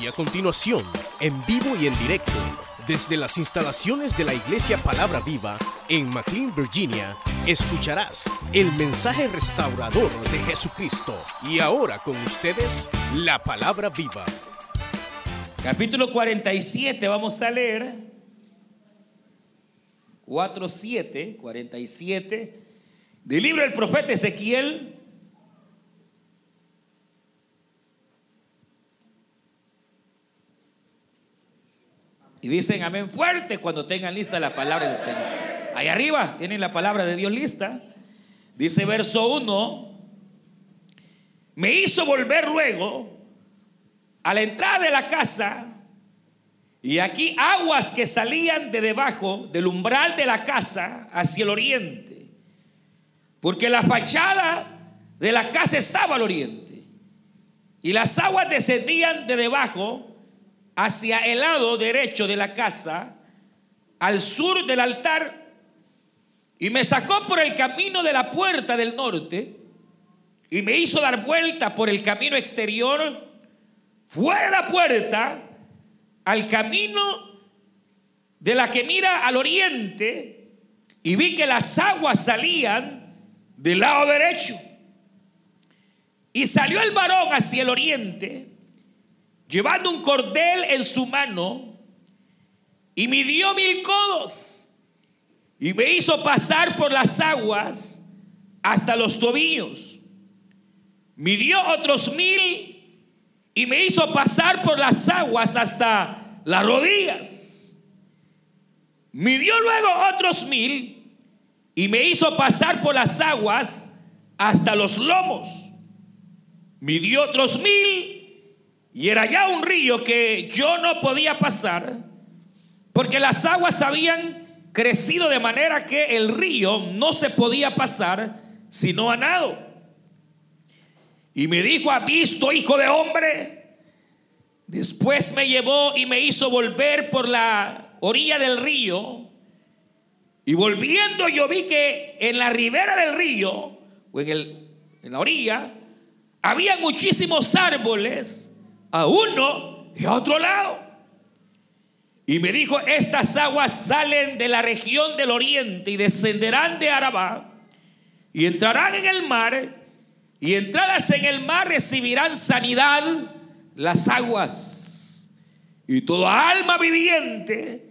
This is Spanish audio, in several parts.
Y a continuación, en vivo y en directo, desde las instalaciones de la Iglesia Palabra Viva en McLean, Virginia, escucharás el mensaje restaurador de Jesucristo. Y ahora con ustedes, la Palabra Viva. Capítulo 47, vamos a leer. 4, 7, 47, del libro del profeta Ezequiel. Y dicen amén fuerte cuando tengan lista la palabra del Señor. Ahí arriba tienen la palabra de Dios lista. Dice verso 1, me hizo volver luego a la entrada de la casa y aquí aguas que salían de debajo del umbral de la casa hacia el oriente. Porque la fachada de la casa estaba al oriente. Y las aguas descendían de debajo hacia el lado derecho de la casa, al sur del altar, y me sacó por el camino de la puerta del norte, y me hizo dar vuelta por el camino exterior, fuera de la puerta, al camino de la que mira al oriente y vi que las aguas salían del lado derecho. Y salió el varón hacia el oriente, llevando un cordel en su mano, y midió mil codos, y me hizo pasar por las aguas hasta los tobillos. Midió otros mil y me hizo pasar por las aguas hasta las rodillas. Midió luego otros mil y me hizo pasar por las aguas hasta los lomos. Midió otros mil y era ya un río que yo no podía pasar porque las aguas habían crecido de manera que el río no se podía pasar sino a nado. Y me dijo, ¿ha visto, hijo de hombre? Después me llevó y me hizo volver por la orilla del río. Y volviendo yo vi que en la ribera del río, o en, el, en la orilla, había muchísimos árboles a uno y a otro lado. Y me dijo, estas aguas salen de la región del oriente y descenderán de Arabá y entrarán en el mar y entradas en el mar recibirán sanidad las aguas. Y toda alma viviente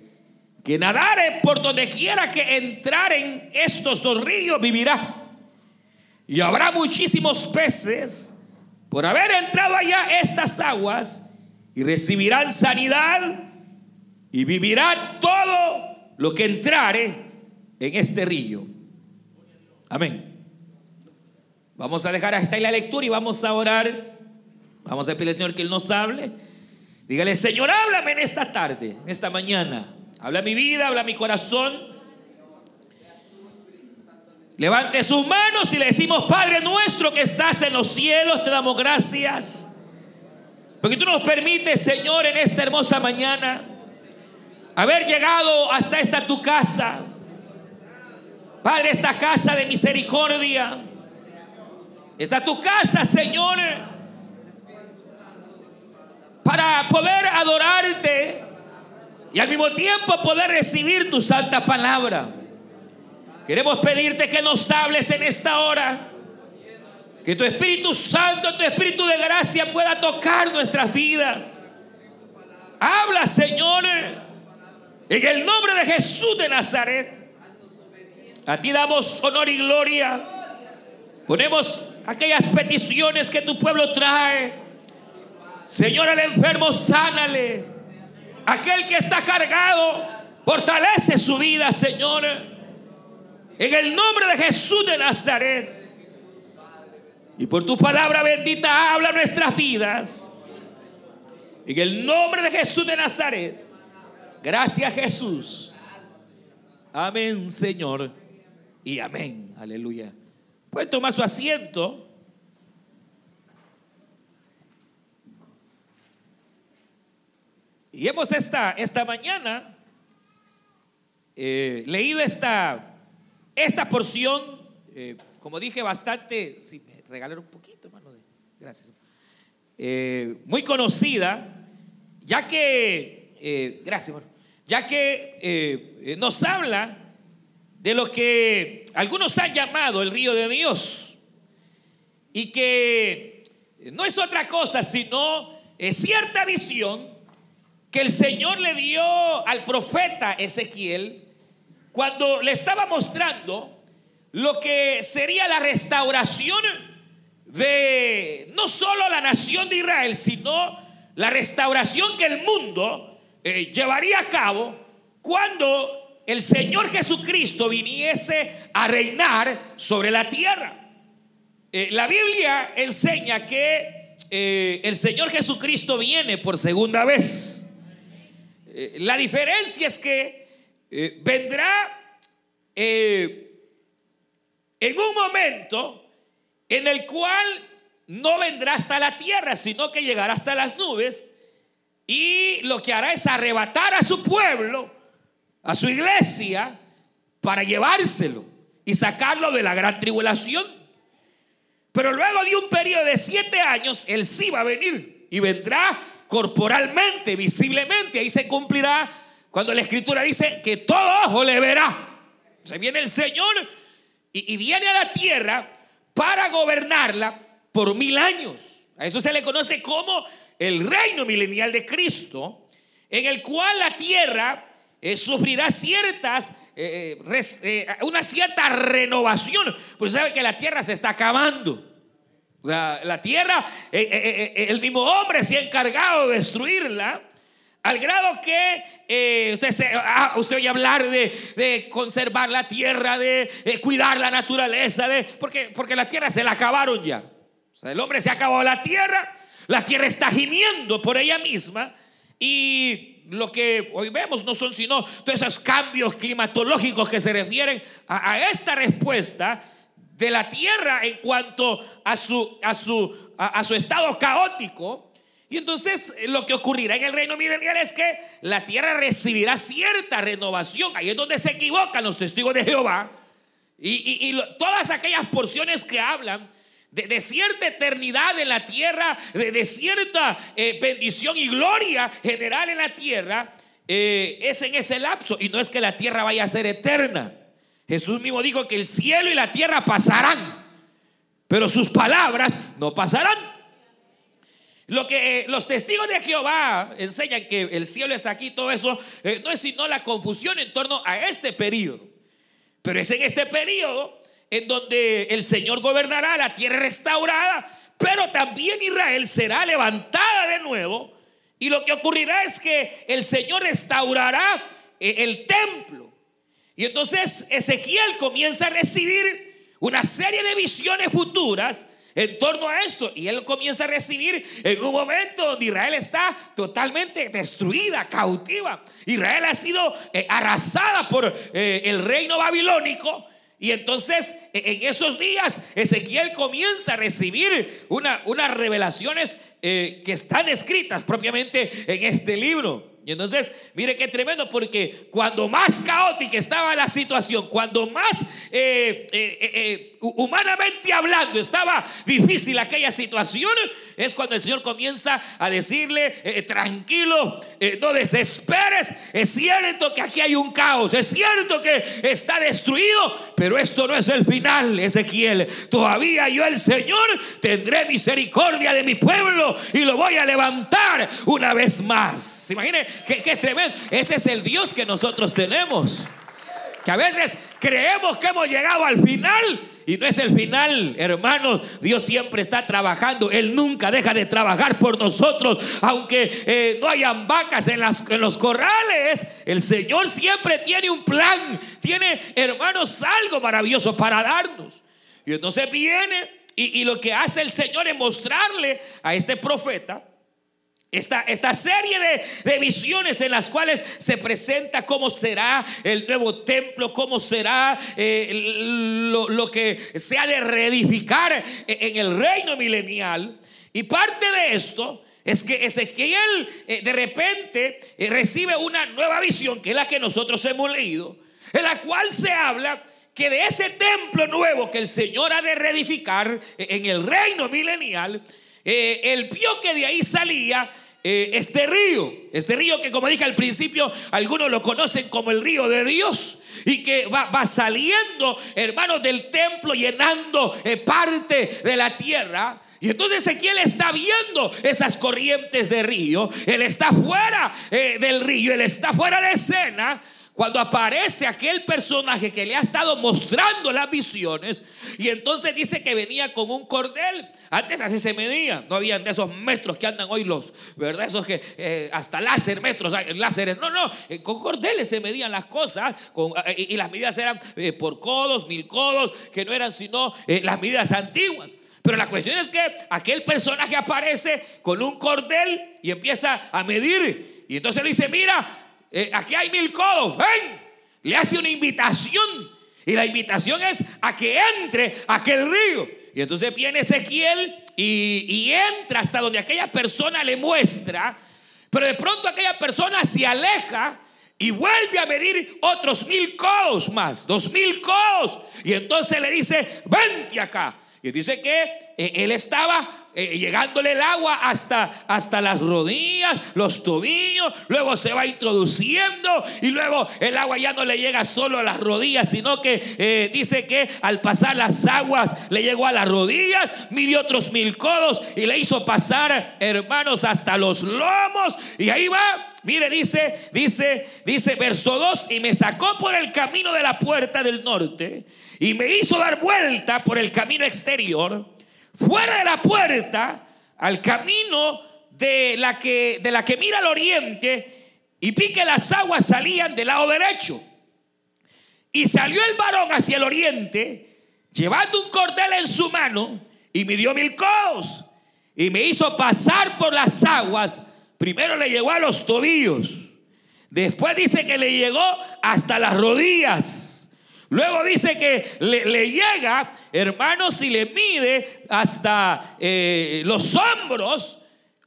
que nadare por donde quiera que entrar en estos dos ríos vivirá. Y habrá muchísimos peces por haber entrado allá estas aguas y recibirán sanidad y vivirá todo lo que entrare en este río. Amén. Vamos a dejar hasta ahí la lectura y vamos a orar. Vamos a pedirle al Señor que Él nos hable. Dígale, Señor, háblame en esta tarde, en esta mañana. Habla mi vida, habla mi corazón. Levante sus manos y le decimos, Padre nuestro que estás en los cielos, te damos gracias. Porque tú nos permites, Señor, en esta hermosa mañana, haber llegado hasta esta tu casa. Padre, esta casa de misericordia Está tu casa, Señor, para poder adorarte y al mismo tiempo poder recibir tu santa palabra. Queremos pedirte que nos hables en esta hora. Que tu Espíritu Santo, tu Espíritu de gracia pueda tocar nuestras vidas. Habla, Señor, en el nombre de Jesús de Nazaret. A ti damos honor y gloria. Ponemos aquellas peticiones que tu pueblo trae. Señor, al enfermo, sánale. Aquel que está cargado, fortalece su vida, Señor. En el nombre de Jesús de Nazaret. Y por tu palabra bendita, habla nuestras vidas. En el nombre de Jesús de Nazaret. Gracias, Jesús. Amén, Señor. Y amén. Aleluya. Pueden tomar su asiento. Y hemos esta, esta mañana eh, leído esta, esta porción, eh, como dije, bastante, si me regalaron un poquito, hermano, gracias, eh, muy conocida, ya que, eh, gracias, ya que nos habla de lo que algunos han llamado el río de Dios. Y que no es otra cosa sino cierta visión que el Señor le dio al profeta Ezequiel cuando le estaba mostrando lo que sería la restauración de no solo la nación de Israel, sino la restauración que el mundo eh, llevaría a cabo cuando el Señor Jesucristo viniese a reinar sobre la tierra. Eh, la Biblia enseña que eh, el Señor Jesucristo viene por segunda vez. la diferencia es que vendrá en un momento en el cual no vendrá hasta la tierra, sino que llegará hasta las nubes y lo que hará es arrebatar a su pueblo, a su iglesia, para llevárselo y sacarlo de la gran tribulación. Pero luego de un periodo de siete años, Él sí va a venir y vendrá corporalmente, visiblemente. Ahí se cumplirá cuando la escritura dice que todo ojo le verá. Se viene el Señor y, viene a la tierra para gobernarla por mil años. A eso se le conoce como el reino milenial de Cristo, en el cual la tierra eh, sufrirá ciertas, eh, eh, una cierta renovación. Pues sabe que la tierra se está acabando. la tierra, el mismo hombre se ha encargado de destruirla, al grado que usted, se, ah, usted oye hablar de, conservar la tierra, de, cuidar la naturaleza, de, porque, porque la tierra se la acabaron ya el hombre se acabó la tierra, la tierra está gimiendo por ella misma y lo que hoy vemos no son sino todos esos cambios climatológicos que se refieren a, esta respuesta de la tierra en cuanto a su, a su, a, su estado caótico. Y entonces eh, lo que ocurrirá en el reino milenial es que la tierra recibirá cierta renovación. Ahí es donde se equivocan los testigos de Jehová. Y, todas aquellas porciones que hablan de, cierta eternidad en la tierra, de, cierta eh, bendición y gloria general en la tierra, eh, es en ese lapso. Y no es que la tierra vaya a ser eterna. Jesús mismo dijo que el cielo y la tierra pasarán, pero sus palabras no pasarán. Lo que eh, los testigos de Jehová enseñan que el cielo es aquí, todo eso, no es sino la confusión en torno a este periodo. Pero es en este periodo en donde el Señor gobernará la tierra restaurada, pero también Israel será levantada de nuevo. Y lo que ocurrirá es que el Señor restaurará eh, el templo. Y entonces Ezequiel comienza a recibir una serie de visiones futuras en torno a esto. Y él comienza a recibir en un momento donde Israel está totalmente destruida, cautiva. Israel ha sido eh, arrasada por eh, el reino babilónico. Y entonces e, en esos días Ezequiel comienza a recibir una, unas revelaciones eh, que están escritas propiamente en este libro. Y entonces, mire qué tremendo, porque cuando más caótica estaba la situación, cuando más eh, eh, humanamente hablando estaba difícil aquella situación, es cuando el Señor comienza a decirle, eh, tranquilo, eh, no desesperes, es cierto que aquí hay un caos, es cierto que está destruido, pero esto no es el final, Ezequiel. Todavía yo el Señor tendré misericordia de mi pueblo y lo voy a levantar una vez más. ¿Se qué, qué tremendo? Ese es el Dios que nosotros tenemos. Que a veces creemos que hemos llegado al final y no es el final, hermanos. Dios siempre está trabajando. Él nunca deja de trabajar por nosotros. Aunque eh, no hayan vacas en, los corrales, el Señor siempre tiene un plan. Tiene, hermanos, algo maravilloso para darnos. Y entonces viene y lo que hace el Señor es mostrarle a este profeta esta, serie de, visiones en las cuales se presenta cómo será el nuevo templo, cómo será eh, lo, que se ha de reedificar en el reino milenial. Y parte de esto es que Ezequiel eh, de repente eh, recibe una nueva visión, que es la que nosotros hemos leído, en la cual se habla que de ese templo nuevo que el Señor ha de reedificar en el reino milenial, él vio que de ahí salía eh, este río, este río que como dije al principio, algunos lo conocen como el río de Dios y que va, saliendo, hermanos, del templo, llenando eh, parte de la tierra. Y entonces Ezequiel está viendo esas corrientes de río. Él está fuera eh, del río, él está fuera de escena cuando aparece aquel personaje que le ha estado mostrando las visiones y entonces dice que venía con un cordel. Antes así se medía, no habían de esos metros que andan hoy los, ¿verdad? Esos que eh, hasta láser, metros, láseres. No, no, eh, con cordeles se medían las cosas eh, y, las medidas eran por codos, mil codos, que no eran sino las medidas antiguas. Pero la cuestión es que aquel personaje aparece con un cordel y empieza a medir. Y entonces le dice, mira, eh, aquí hay mil codos, ven. Le hace una invitación. Y la invitación es a que entre a aquel río. Y entonces viene Ezequiel y, y entra hasta donde aquella persona le muestra. Pero de pronto aquella persona se aleja y vuelve a medir otros mil codos más, dos mil codos. Y entonces le dice, vente acá. Y dice que eh, él estaba eh, llegándole el agua hasta, hasta las rodillas, los tobillos, luego se va introduciendo y luego el agua ya no le llega solo a las rodillas, sino que eh, dice que al pasar las aguas le llegó a las rodillas, midió otros mil codos y le hizo pasar, hermanos, hasta los lomos y ahí va. Mire, dice, dice, dice verso 2, y me sacó por el camino de la puerta del norte y me hizo dar vuelta por el camino exterior fuera de la puerta al camino de la que, de la que mira al oriente y vi que las aguas salían del lado derecho. Y salió el varón hacia el oriente, llevando un cordel en su mano, y me dio mil codos, y me hizo pasar por las aguas. Primero le llegó a los tobillos, después dice que le llegó hasta las rodillas. Luego dice que le, llega, hermanos, y le mide hasta eh, los hombros,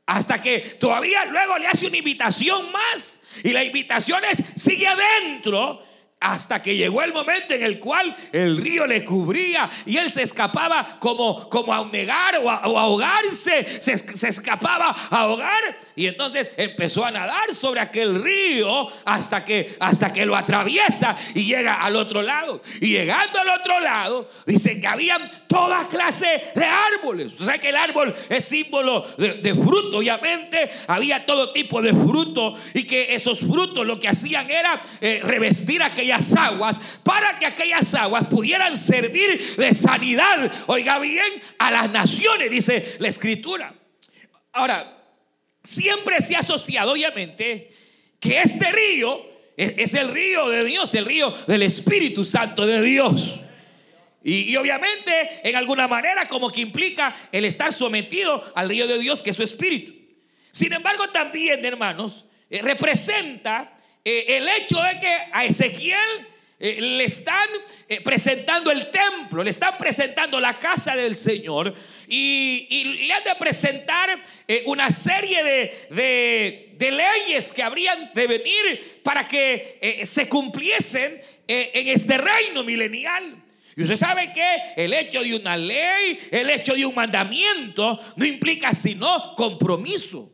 hasta que todavía luego le hace una invitación más. Y la invitación es, sigue adentro hasta que llegó el momento en el cual el río le cubría y él se escapaba como, como a negar o ahogarse, se, se, escapaba a ahogar y entonces empezó a nadar sobre aquel río hasta que, hasta que lo atraviesa y llega al otro lado. Y llegando al otro lado, dice que habían toda clase de árboles. O sea que el árbol es símbolo de, fruto, obviamente había todo tipo de fruto y que esos frutos lo que hacían era eh, revestir aquella aguas para que aquellas aguas pudieran servir de sanidad, oiga bien, a las naciones, dice la escritura. Ahora, siempre se ha asociado, obviamente, que este río es, el río de Dios, el río del Espíritu Santo de Dios. Y, obviamente, en alguna manera, como que implica el estar sometido al río de Dios, que es su espíritu. Sin embargo, también, hermanos, eh, representa eh, el hecho de que a Ezequiel eh, le están eh, presentando el templo, le están presentando la casa del Señor y, le han de presentar una serie de, de, leyes que habrían de venir para que se cumpliesen en este reino milenial. Y usted sabe que el hecho de una ley, el hecho de un mandamiento, no implica sino compromiso.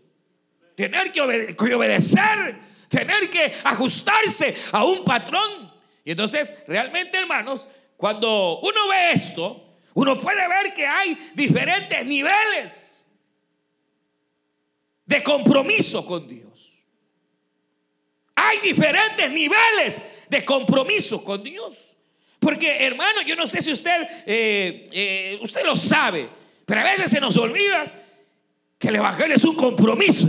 Tener que obedecer tener que ajustarse a un patrón. Y entonces, realmente, hermanos, cuando uno ve esto, uno puede ver que hay diferentes niveles de compromiso con Dios. Hay diferentes niveles de compromiso con Dios. Porque, hermano, yo no sé si usted, eh, eh, usted lo sabe, pero a veces se nos olvida que el Evangelio es un compromiso.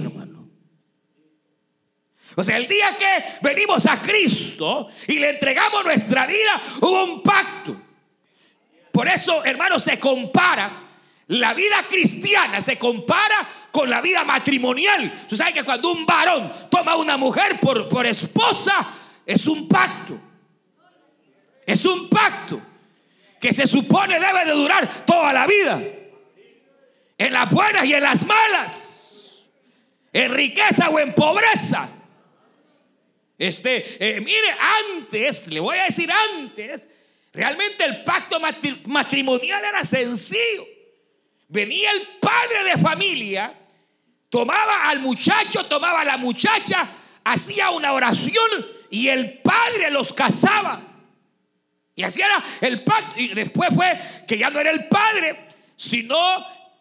O sea, el día que venimos a Cristo y le entregamos nuestra vida, hubo un pacto. Por eso, hermanos, se compara. La vida cristiana se compara con la vida matrimonial. Usted sabe que cuando un varón toma a una mujer por, por esposa, es un pacto. Es un pacto que se supone debe de durar toda la vida. En las buenas y en las malas. En riqueza o en pobreza. Este, eh, mire, antes, le voy a decir antes, realmente el pacto matrimonial era sencillo. Venía el padre de familia, tomaba al muchacho, tomaba a la muchacha, hacía una oración y el padre los casaba. Y así era el pacto. Y después fue que ya no era el padre, sino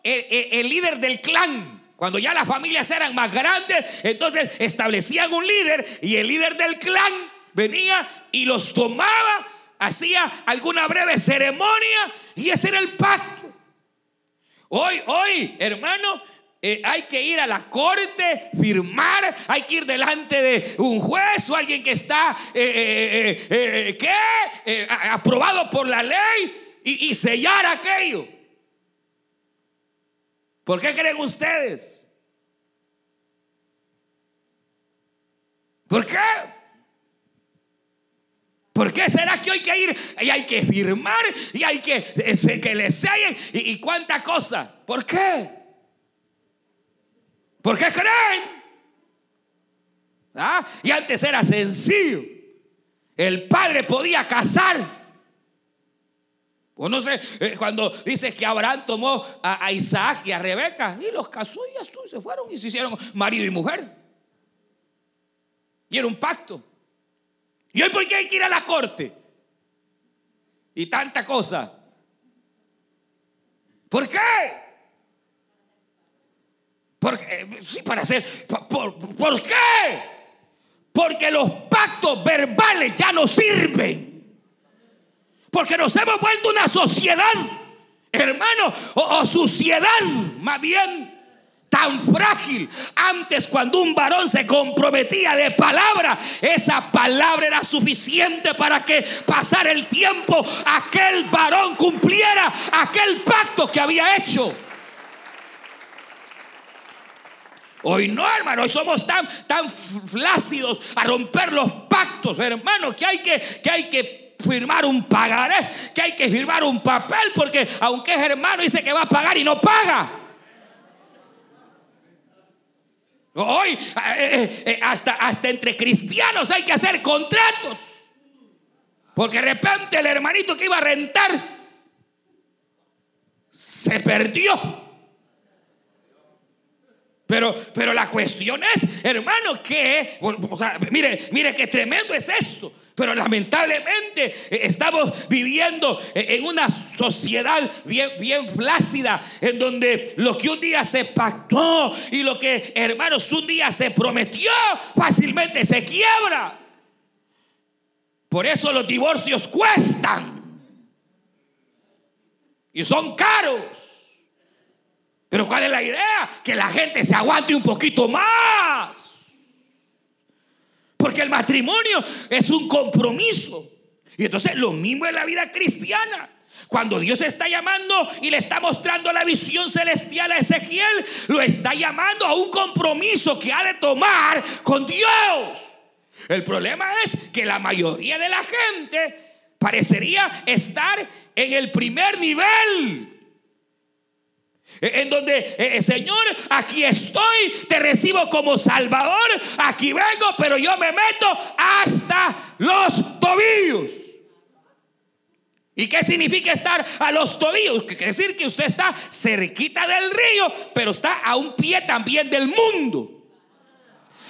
el, líder del clan. Cuando ya las familias eran más grandes, entonces establecían un líder y el líder del clan venía y los tomaba, hacía alguna breve ceremonia y ese era el pacto. Hoy, hoy, hermano, eh, hay que ir a la corte, firmar, hay que ir delante de un juez o alguien que está eh, eh, ¿qué? aprobado por la ley y, y sellar aquello. ¿Por qué creen ustedes? ¿Por qué? ¿Por qué será que hay que ir y hay que firmar y hay que que le sellen y, y cuánta cosa? ¿Por qué? ¿Por qué creen? ¿Ah? Y antes era sencillo. El padre podía casar. O no sé, eh, cuando dice que Abraham tomó a, Isaac y a Rebeca y los casó y ya se fueron y se hicieron marido y mujer. Y era un pacto. ¿Y hoy por qué hay que ir a la corte? Y tanta cosa. ¿Por qué? Porque, eh, sí, para hacer. ¿Por qué? Porque los pactos verbales ya no sirven. Porque nos hemos vuelto una sociedad, hermano, o, suciedad, más bien tan frágil. Antes cuando un varón se comprometía de palabra, esa palabra era suficiente para que pasara el tiempo, aquel varón cumpliera aquel pacto que había hecho. Hoy no, hermano, hoy somos tan, tan flácidos a romper los pactos, hermano, que hay que, que hay que firmar un pagaré, que hay que firmar un papel, porque aunque es hermano dice que va a pagar y no paga. Hoy eh, eh, eh, hasta, hasta entre cristianos hay que hacer contratos. Porque de repente el hermanito que iba a rentar se perdió. Pero, pero la cuestión es, hermano, que, o sea, mire, mire qué tremendo es esto. Pero lamentablemente eh, estamos viviendo en una sociedad bien, bien flácida, en donde lo que un día se pactó y lo que, hermanos, un día se prometió, fácilmente se quiebra. Por eso los divorcios cuestan y son caros. Pero ¿cuál es la idea? Que la gente se aguante un poquito más. Porque el matrimonio es un compromiso. Y entonces lo mismo en la vida cristiana. Cuando Dios está llamando y le está mostrando la visión celestial a Ezequiel, lo está llamando a un compromiso que ha de tomar con Dios. El problema es que la mayoría de la gente parecería estar en el primer nivel en donde, eh, eh, Señor, aquí estoy, te recibo como Salvador, aquí vengo, pero yo me meto hasta los tobillos. ¿Y qué significa estar a los tobillos? Quiere decir que usted está cerquita del río, pero está a un pie también del mundo.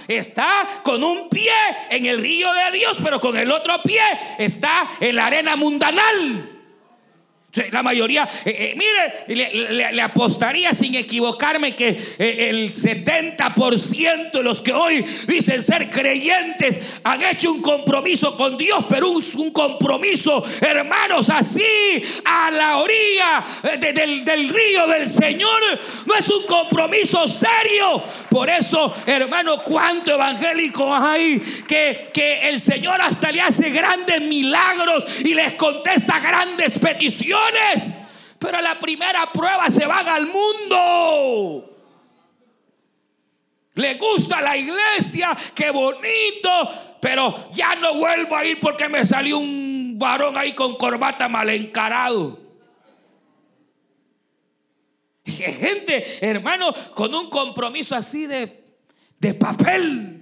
Está con un pie en el río de Dios, pero con el otro pie está en la arena mundanal. La mayoría, eh, eh, mire, le, apostaría sin equivocarme que eh, el 70% de los que hoy dicen ser creyentes han hecho un compromiso con Dios, pero un, compromiso, hermanos, así a la orilla del, del río del Señor, no es un compromiso serio. Por eso, hermano, cuánto evangélico hay que, que el Señor hasta le hace grandes milagros y les contesta grandes peticiones pero la primera prueba se van al mundo. Le gusta la iglesia, qué bonito, pero ya no vuelvo a ir porque me salió un varón ahí con corbata mal encarado. Gente, hermano, con un compromiso así de, de papel.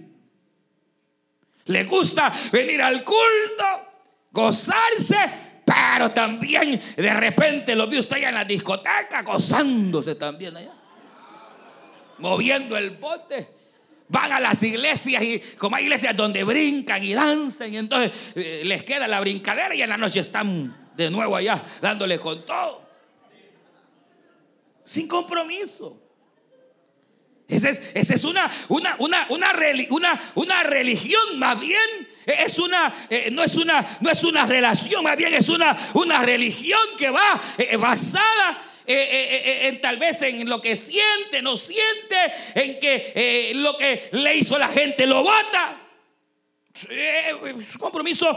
Le gusta venir al culto, gozarse, pero también de repente lo vio usted allá en la discoteca gozándose también allá. moviendo el bote. Van a las iglesias y como hay iglesias donde brincan y danzan y entonces eh, les queda la brincadera y en la noche están de nuevo allá dándole con todo. Sin compromiso. Esa es, una, una, una, una, una, religión, más bien es una, eh, no, es una, no es una relación, más bien es una, una religión que va eh, basada eh, en tal vez en lo que siente, no siente, en que lo que le hizo la gente lo vota. su compromiso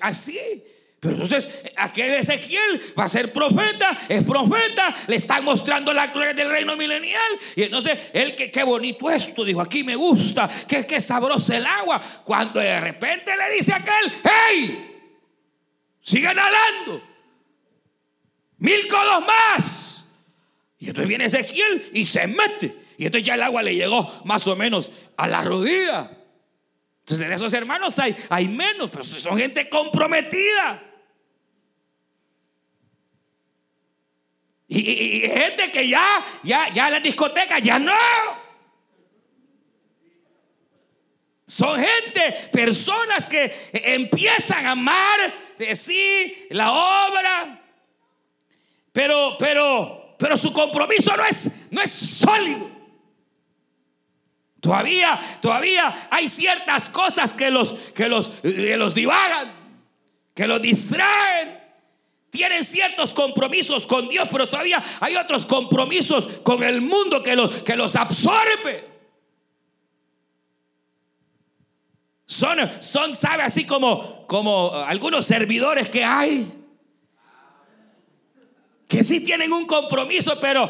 así. Pero entonces, aquel Ezequiel va a ser profeta, es profeta, le están mostrando la gloria del reino milenial. Y entonces, él, que qué bonito esto, dijo, aquí me gusta, que, que sabroso el agua. Cuando de repente le dice aquel, hey, sigue nadando, mil codos más. Y entonces viene Ezequiel y se mete. Y entonces ya el agua le llegó más o menos a la rodilla. Entonces de esos hermanos hay, hay menos, pero son gente comprometida. Y, gente que ya, ya, ya la discoteca ya no. Son gente, personas que empiezan a amar de sí la obra, pero, pero, pero su compromiso no es, no es sólido. Todavía, todavía hay ciertas cosas que los, que los, que los divagan, que los distraen tienen ciertos compromisos con Dios, pero todavía hay otros compromisos con el mundo que los, que los absorbe. Son, son, sabe, así como, como algunos servidores que hay, que sí tienen un compromiso, pero,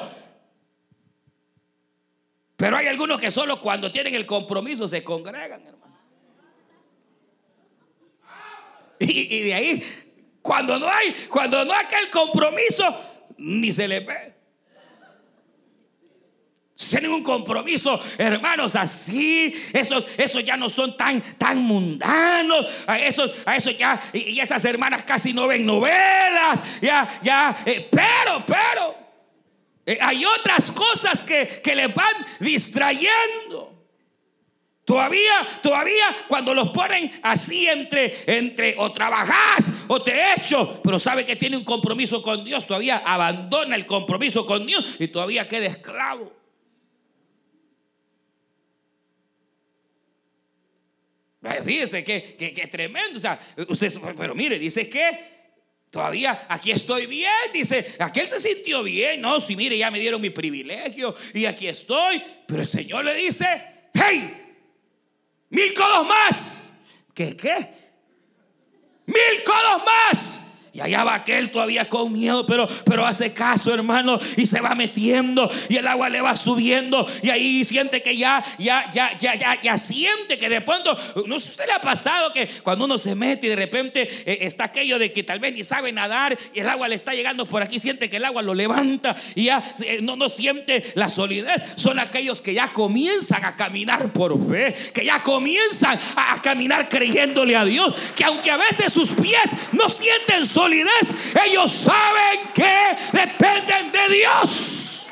pero hay algunos que solo cuando tienen el compromiso se congregan, hermano. Y, y de ahí cuando no hay, cuando no hay aquel compromiso, ni se le ve. Tienen un compromiso, hermanos, así. Esos, esos ya no son tan, tan mundanos. A esos, a esos ya, y, esas hermanas casi no ven novelas. Ya, ya, eh, pero, pero, eh, hay otras cosas que, que les van distrayendo. Todavía, todavía cuando los ponen así entre, entre o trabajás o te echo, pero sabe que tiene un compromiso con Dios, todavía abandona el compromiso con Dios y todavía queda esclavo. Fíjese que, que, tremendo. O sea, usted, pero mire, dice que Todavía aquí estoy bien, dice, aquel se sintió bien. No, si mire, ya me dieron mi privilegio y aquí estoy. Pero el Señor le dice, hey, Mil codos más. ¿Qué qué? Mil codos más. Y allá va aquel todavía con miedo, pero, pero hace caso, hermano, y se va metiendo y el agua le va subiendo y ahí siente que ya, ya, ya, ya, ya, ya siente que de pronto, no sé si usted le ha pasado que cuando uno se mete y de repente eh, está aquello de que tal vez ni sabe nadar y el agua le está llegando por aquí, siente que el agua lo levanta y ya eh, no, no siente la solidez. Son aquellos que ya comienzan a caminar por fe, que ya comienzan a, caminar creyéndole a Dios, que aunque a veces sus pies no sienten ellos saben que dependen de Dios.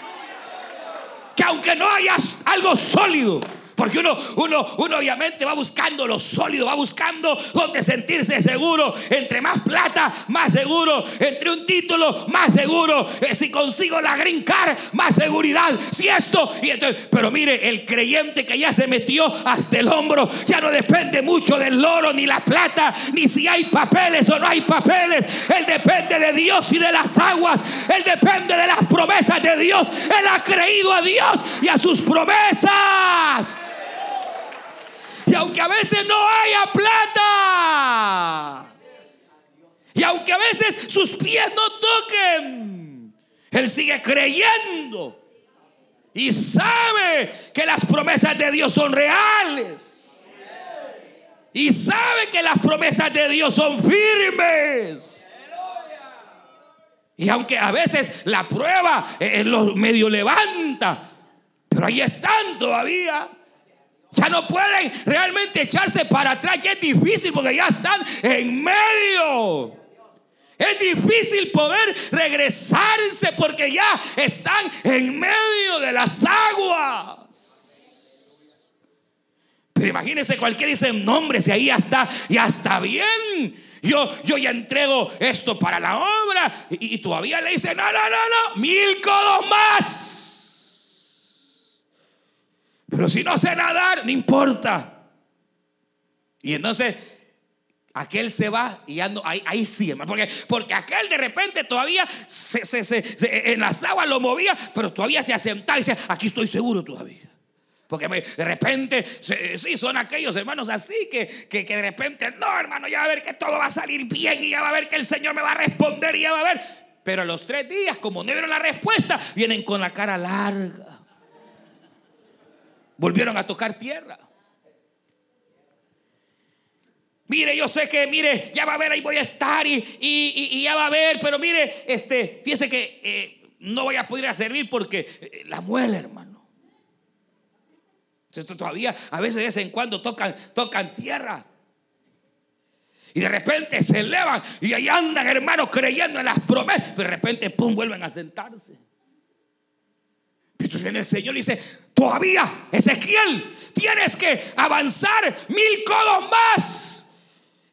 Que aunque no haya algo sólido, porque uno, uno, uno obviamente va buscando lo sólido, va buscando donde sentirse seguro. Entre más plata, más seguro. Entre un título, más seguro. Eh, si consigo la green card, más seguridad. Si esto, y entonces, pero mire, el creyente que ya se metió hasta el hombro, ya no depende mucho del oro, ni la plata, ni si hay papeles o no hay papeles. Él depende de Dios y de las aguas. Él depende de las promesas de Dios. Él ha creído a Dios y a sus promesas. Y aunque a veces no haya plata. Y aunque a veces sus pies no toquen. Él sigue creyendo. Y sabe que las promesas de Dios son reales. Y sabe que las promesas de Dios son firmes. Y aunque a veces la prueba en los medio levanta, pero ahí están todavía. Ya no pueden realmente echarse para atrás. Ya es difícil porque ya están en medio. Es difícil poder regresarse porque ya están en medio de las aguas. Pero imagínense cualquiera dice, nombre, si ahí ya está, ya está bien. Yo, yo ya entrego esto para la obra. Y, y todavía le dice, no, no, no, no, mil codos más. Pero si no sé nadar, no importa. Y entonces aquel se va y ya no, ahí, ahí sí, hermano. Porque, porque aquel de repente todavía se, se- se- en las aguas lo movía, pero todavía se asentaba y decía, aquí estoy seguro todavía. Porque de repente, sí, son aquellos hermanos así que, que, que de repente, no, hermano, ya va a ver que todo va a salir bien y ya va a ver que el Señor me va a responder y ya va a ver. Pero a los tres días, como no vieron la respuesta, vienen con la cara larga. Volvieron a tocar tierra. Mire, yo sé que, mire, ya va a ver, ahí voy a estar y, y- ya va a ver, pero mire, este, fíjese que eh, no voy a poder servir porque eh, la muela, hermano. Entonces, todavía a veces de vez en cuando tocan, tocan tierra. Y de repente se elevan y ahí andan, hermanos, creyendo en las promesas. Pero de repente, pum, vuelven a sentarse. Entonces viene el Señor y dice, todavía, Ezequiel, tienes que avanzar mil codos más.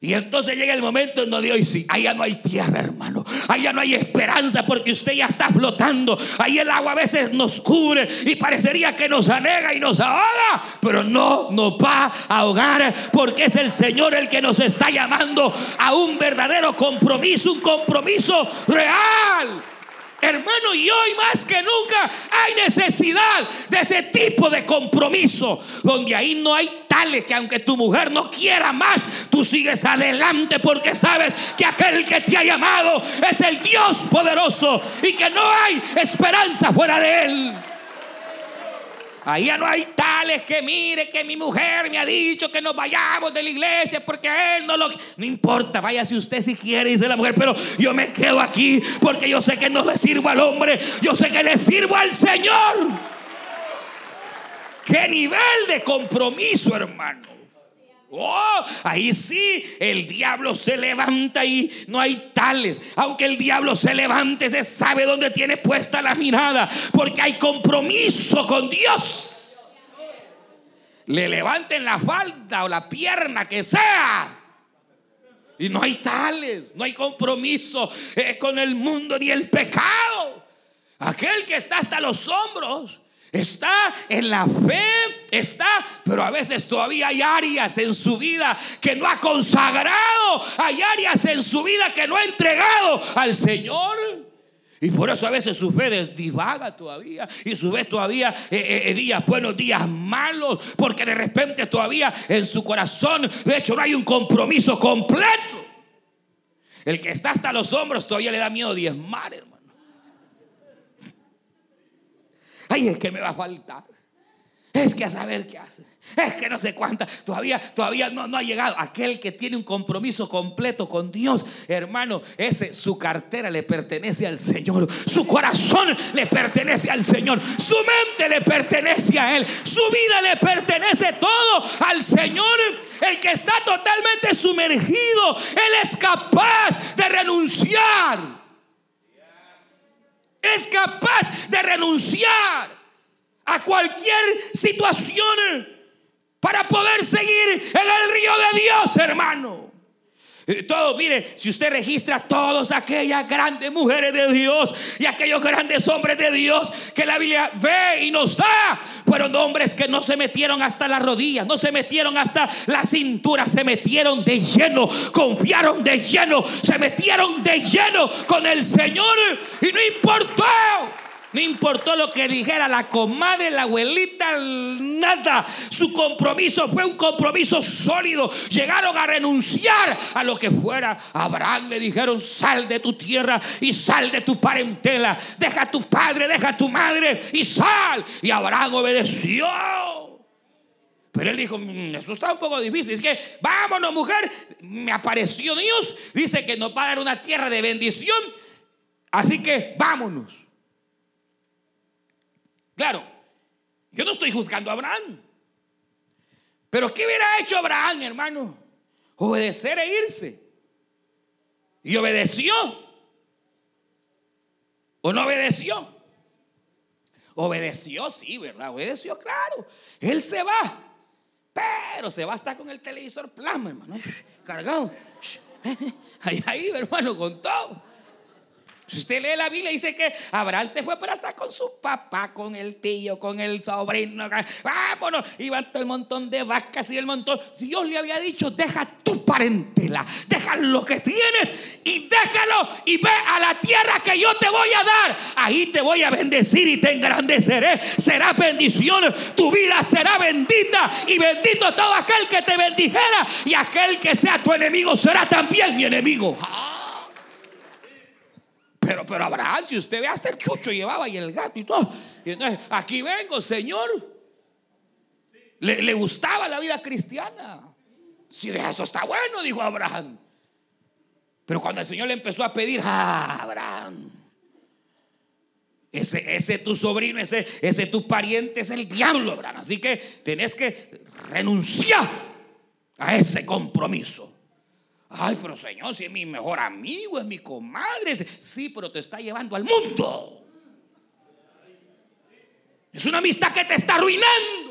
Y entonces llega el momento en donde hoy sí, allá no hay tierra, hermano. Allá no hay esperanza porque usted ya está flotando. Ahí el agua a veces nos cubre y parecería que nos anega y nos ahoga. Pero no nos va a ahogar porque es el Señor el que nos está llamando a un verdadero compromiso, un compromiso real. Hermano, y hoy más que nunca hay necesidad de ese tipo de compromiso, donde ahí no hay tales que aunque tu mujer no quiera más, tú sigues adelante porque sabes que aquel que te ha llamado es el Dios poderoso y que no hay esperanza fuera de él. Ahí ya no hay tales que mire que mi mujer me ha dicho que nos vayamos de la iglesia porque él no lo... No importa, váyase usted si quiere, dice la mujer, pero yo me quedo aquí porque yo sé que no le sirvo al hombre, yo sé que le sirvo al Señor. ¿Qué nivel de compromiso, hermano? Oh, ahí sí, el diablo se levanta y no hay tales. Aunque el diablo se levante, se sabe dónde tiene puesta la mirada, porque hay compromiso con Dios. Le levanten la falda o la pierna que sea. Y no hay tales, no hay compromiso eh, con el mundo ni el pecado. Aquel que está hasta los hombros Está en la fe, está, pero a veces todavía hay áreas en su vida que no ha consagrado, hay áreas en su vida que no ha entregado al Señor. Y por eso a veces su fe divaga todavía. Y su fe todavía eh, eh, días buenos, días malos. Porque de repente todavía en su corazón, de hecho, no hay un compromiso completo. El que está hasta los hombros todavía le da miedo diezmar, hermano. Ay, es que me va a faltar. Es que a saber qué hace. Es que no sé cuánta. Todavía, todavía no, no ha llegado. Aquel que tiene un compromiso completo con Dios, hermano, ese, su cartera le pertenece al Señor. Su corazón le pertenece al Señor. Su mente le pertenece a Él. Su vida le pertenece todo al Señor. El que está totalmente sumergido, Él es capaz de renunciar es capaz de renunciar a cualquier situación para poder seguir en el río de Dios, hermano. Todo, mire, si usted registra todas aquellas grandes mujeres de Dios y aquellos grandes hombres de Dios que la Biblia ve y nos da, fueron hombres que no se metieron hasta las rodillas, no se metieron hasta la cintura, se metieron de lleno, confiaron de lleno, se metieron de lleno con el Señor y no importó. No importó lo que dijera la comadre, la abuelita, nada. Su compromiso fue un compromiso sólido. Llegaron a renunciar a lo que fuera. A Abraham le dijeron, sal de tu tierra y sal de tu parentela. Deja a tu padre, deja a tu madre y sal. Y Abraham obedeció. Pero él dijo, "Mm, eso está un poco difícil. Es que, vámonos mujer, me apareció Dios. Dice que nos va a dar una tierra de bendición. Así que vámonos. Claro, yo no estoy juzgando a Abraham. Pero ¿qué hubiera hecho Abraham, hermano? Obedecer e irse. Y obedeció. ¿O no obedeció? Obedeció, sí, ¿verdad? Obedeció, claro. Él se va. Pero se va a estar con el televisor plasma, hermano. Cargado. Ahí, ahí, hermano, con todo. Si usted lee la Biblia, dice que Abraham se fue para estar con su papá, con el tío, con el sobrino. Vámonos. Iba hasta el montón de vacas y el montón. Dios le había dicho: deja tu parentela, deja lo que tienes y déjalo y ve a la tierra que yo te voy a dar. Ahí te voy a bendecir y te engrandeceré. Será bendición, tu vida será bendita y bendito todo aquel que te bendijera y aquel que sea tu enemigo será también mi enemigo. Pero, pero Abraham, si usted ve hasta el chucho llevaba y el gato y todo. Y entonces, aquí vengo, Señor. Le, gustaba la vida cristiana. Si esto está bueno, dijo Abraham. Pero cuando el Señor le empezó a pedir, ah, Abraham, ese, ese tu sobrino, ese, ese tu pariente es el diablo, Abraham. Así que tenés que renunciar a ese compromiso. Ay, pero Señor, si es mi mejor amigo, es mi comadre. Sí, pero te está llevando al mundo. Es una amistad que te está arruinando.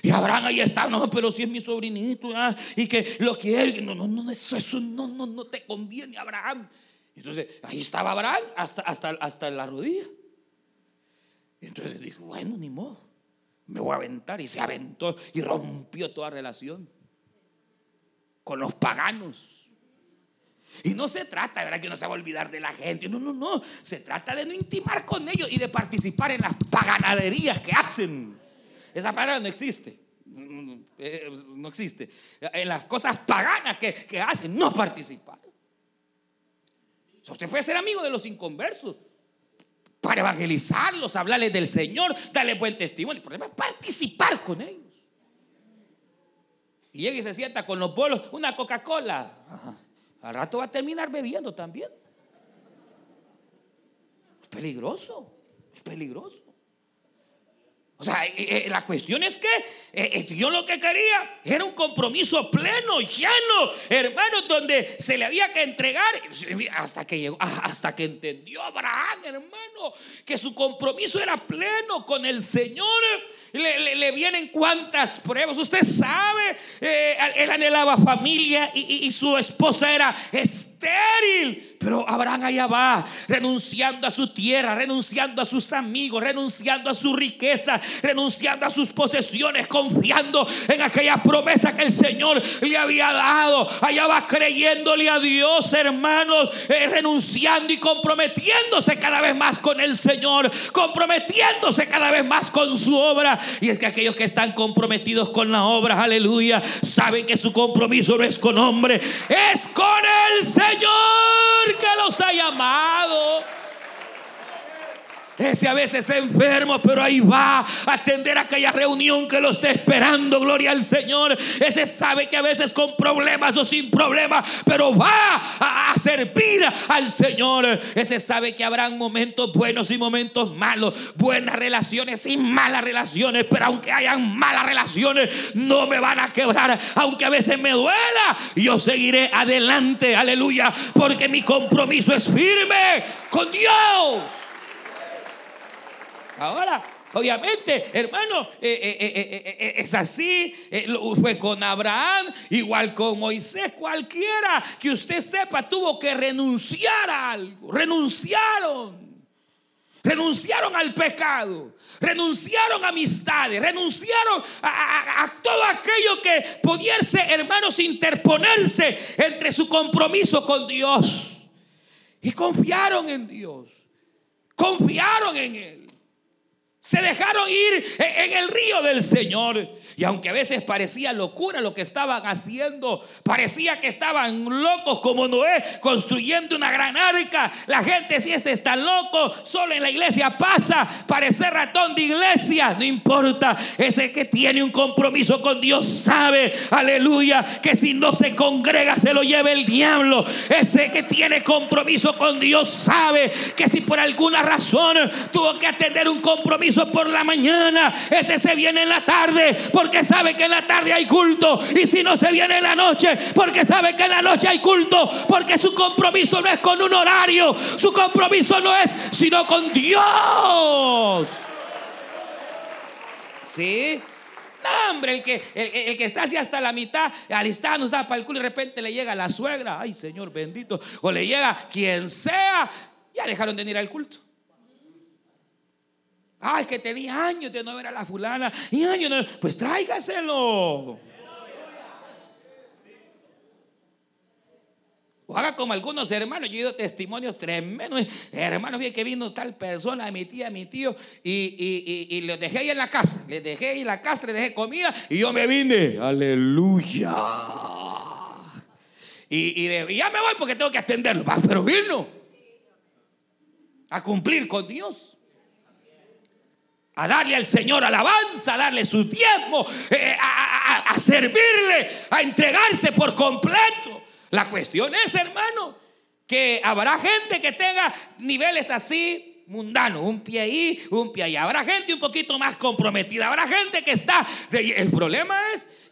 Y Abraham ahí está, no, pero si es mi sobrinito, ah, y que lo quiere, no, no, no, eso, eso no, no, no te conviene, Abraham. Entonces, ahí estaba Abraham hasta, hasta, hasta la rodilla. Entonces dijo, bueno, ni modo, me voy a aventar. Y se aventó y rompió toda relación con los paganos. Y no se trata, ¿verdad? Que no se va a olvidar de la gente. No, no, no. Se trata de no intimar con ellos y de participar en las paganaderías que hacen. Esa palabra no existe. Eh, no existe. En las cosas paganas que, que hacen, no participar. usted puede ser amigo de los inconversos para evangelizarlos, hablarles del Señor, darle buen testimonio. El problema es participar con ellos. Y llega y se sienta con los bolos, una Coca-Cola. Al rato va a terminar bebiendo también. Es peligroso, es peligroso. O sea, eh, eh, la cuestión es que eh, yo lo que quería era un compromiso pleno, lleno, hermano, donde se le había que entregar hasta que llegó, ah, hasta que entendió Abraham, hermano, que su compromiso era pleno con el Señor. Le, vienen cuantas pruebas. Usted sabe, él anhelaba familia y su esposa era estéril. Pero Abraham allá va, renunciando a su tierra, renunciando a sus amigos, renunciando a su riqueza, renunciando a sus posesiones, confiando en aquella promesa que el Señor le había dado. Allá va creyéndole a Dios, hermanos, eh, renunciando y comprometiéndose cada vez más con el Señor, comprometiéndose cada vez más con su obra. Y es que aquellos que están comprometidos con la obra, aleluya, saben que su compromiso no es con hombre, es con el Señor que los ha llamado. Ese a veces es enfermo, pero ahí va a atender aquella reunión que lo está esperando. Gloria al Señor. Ese sabe que a veces con problemas o sin problemas, pero va a, servir al Señor. Ese sabe que habrán momentos buenos y momentos malos, buenas relaciones y malas relaciones, pero aunque hayan malas relaciones, no me van a quebrar. Aunque a veces me duela, yo seguiré adelante. Aleluya, porque mi compromiso es firme con Dios. Ahora, obviamente, hermano, eh, eh, eh, es así. fue con Abraham, igual con Moisés. Cualquiera que usted sepa tuvo que renunciar a algo. Renunciaron. Renunciaron al pecado, renunciaron a amistades, renunciaron a, a, todo aquello que pudiese, hermanos, interponerse entre su compromiso con Dios. Y confiaron en Dios, confiaron en Él. Se dejaron ir en el río del Señor. Y aunque a veces parecía locura lo que estaban haciendo, parecía que estaban locos como Noé construyendo una gran arca. La gente si este está loco, solo en la iglesia pasa, parece ratón de iglesia, no importa. Ese que tiene un compromiso con Dios sabe, aleluya, que si no se congrega se lo lleve el diablo. Ese que tiene compromiso con Dios sabe que si por alguna razón tuvo que atender un compromiso por la mañana, ese se viene en la tarde porque sabe que en la tarde hay culto. Y si no se viene en la noche porque sabe que en la noche hay culto. Porque su compromiso no es con un horario, su compromiso no es sino con Dios. ¿Sí? No, hombre, el que, el, que está así hasta la mitad, alistado, no está para el culo y de repente le llega la suegra, ay Señor bendito, o le llega quien sea, ya dejaron de ir al culto. Ay, que tenía años de no ver a la fulana y años de Pues tráigaselo. O haga como algunos hermanos, yo he oído testimonios tremendos. Hermanos, bien que vino tal persona, mi tía, mi tío, y, y, los dejé ahí en la casa. Les dejé ahí en la casa, les dejé comida y yo me vine. Aleluya. Y, ya me voy porque tengo que atenderlo. Pero vino a cumplir con Dios a darle al Señor alabanza, a darle su tiempo, eh, a, servirle, a entregarse por completo. La cuestión es, hermano, que habrá gente que tenga niveles así mundanos, un pie ahí, un pie allá. Habrá gente un poquito más comprometida, habrá gente que está... el problema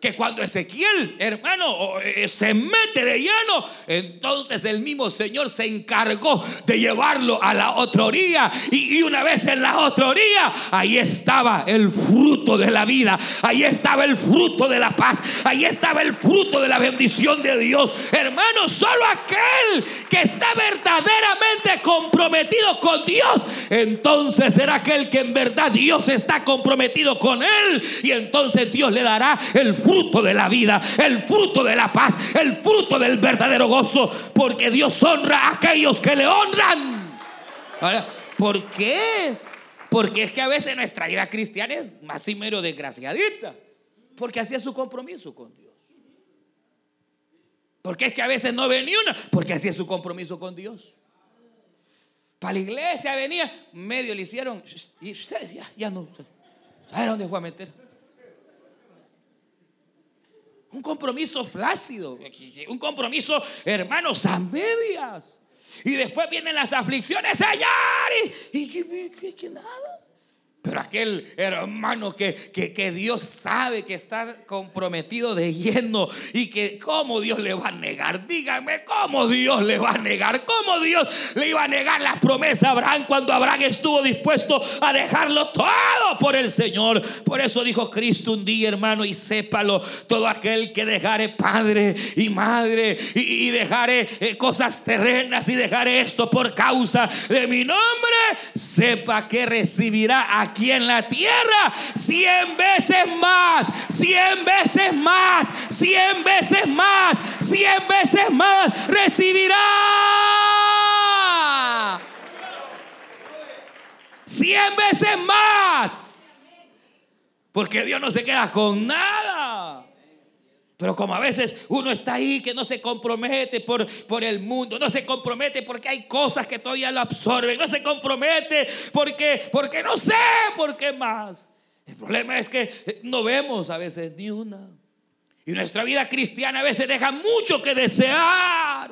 que cuando Ezequiel, hermano, eh, se mete de lleno, entonces el mismo Señor se encargó de llevarlo a la otra orilla. Y, una vez en la otra orilla, ahí estaba el fruto de la vida, ahí estaba el fruto de la paz, ahí estaba el fruto de la bendición de Dios. Hermano, solo aquel que está verdaderamente comprometido con Dios, entonces será aquel que en verdad Dios está comprometido con él. Y entonces Dios le dará el fruto fruto de la vida, el fruto de la paz, el fruto del verdadero gozo, porque Dios honra a aquellos que le honran. ¿Por qué? Porque es que a veces nuestra vida cristiana es más y mero desgraciadita, porque hacía su compromiso con Dios. Porque es que a veces no venía una, porque hacía su compromiso con Dios. Para la iglesia venía, medio le hicieron, y ya, ya no, ¿sabe dónde fue a meter? Un compromiso flácido, un compromiso, hermanos, a medias. Y después vienen las aflicciones allá y, que nada. Pero aquel hermano que, que, Dios sabe que está comprometido de lleno y que cómo Dios le va a negar. Díganme cómo Dios le va a negar. Cómo Dios le iba a negar las promesas a Abraham cuando Abraham estuvo dispuesto a dejarlo todo por el Señor. Por eso dijo Cristo un día, hermano, y sépalo, todo aquel que dejare padre y madre y, dejare eh, cosas terrenas y dejare esto por causa de mi nombre, sepa que recibirá aquí aquí en la tierra cien veces más, cien veces más, cien veces más, cien veces más recibirá. Cien veces más. Porque Dios no se queda con nada. Pero como a veces uno está ahí que no se compromete por, por el mundo, no se compromete porque hay cosas que todavía lo absorben, no se compromete porque, porque no sé por qué más. El problema es que no vemos a veces ni una. Y nuestra vida cristiana a veces deja mucho que desear.